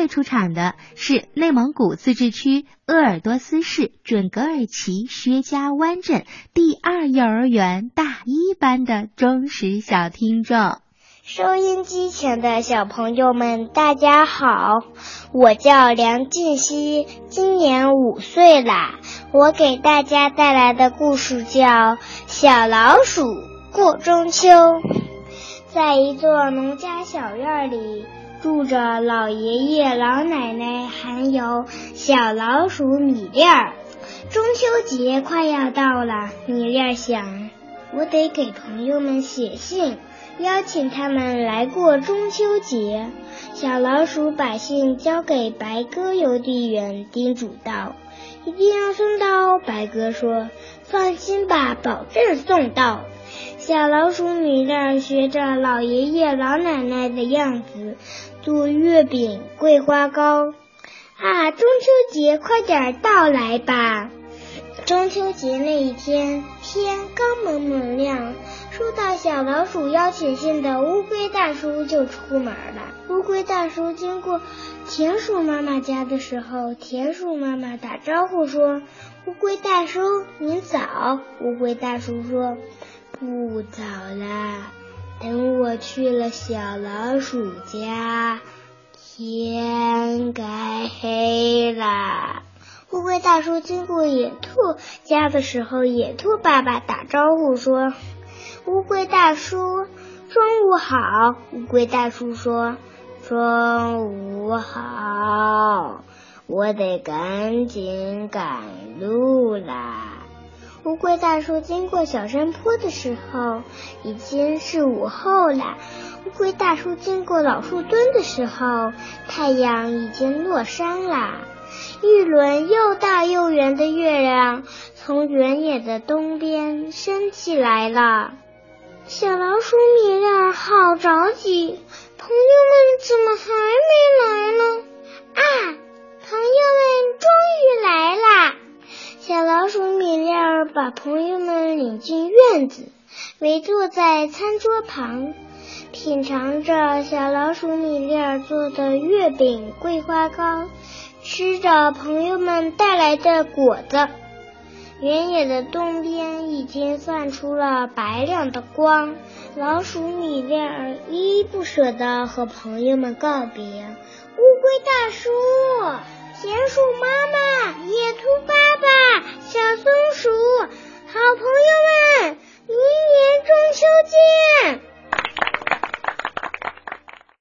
位出场的是内蒙古自治区鄂尔多斯市准格尔旗薛家湾镇第二幼儿园大一班的忠实小听众。收音机前的小朋友们，大家好，我叫梁静熙，今年五岁啦。我给大家带来的故事叫《小老鼠过中秋》。在一座农家小院里，住着老爷爷、老奶奶，还有小老鼠米粒儿。中秋节快要到了，米粒儿想，我得给朋友们写信。邀请他们来过中秋节。小老鼠把信交给白鸽邮递员，叮嘱道：“一定要送到哦。”白鸽说：“放心吧，保证送到。”小老鼠米粒学着老爷爷老奶奶的样子，做月饼、桂花糕。啊，中秋节快点到来吧！中秋节那一天，天刚蒙蒙亮。收到小老鼠邀请信的乌龟大叔就出门了。乌龟大叔经过田鼠妈妈家的时候，田鼠妈妈打招呼说：“乌龟大叔，您早。”乌龟大叔说：“不早啦，等我去了小老鼠家，天该黑了。”乌龟大叔经过野兔家的时候，野兔爸爸打招呼说。乌龟大叔，中午好。乌龟大叔说：“中午好，我得赶紧赶路啦。”乌龟大叔经过小山坡的时候，已经是午后了。乌龟大叔经过老树墩的时候，太阳已经落山了。一轮又大又圆的月亮从原野的东边升起来了。小老鼠米粒儿好着急，朋友们怎把朋友们领进院子，围坐在餐桌旁，品尝着小老鼠米粒儿做的月饼、桂花糕，吃着朋友们带来的果子。原野的东边已经泛出了白亮的光，老鼠米粒儿依依不舍地和朋友们告别。乌龟大叔、田鼠妈、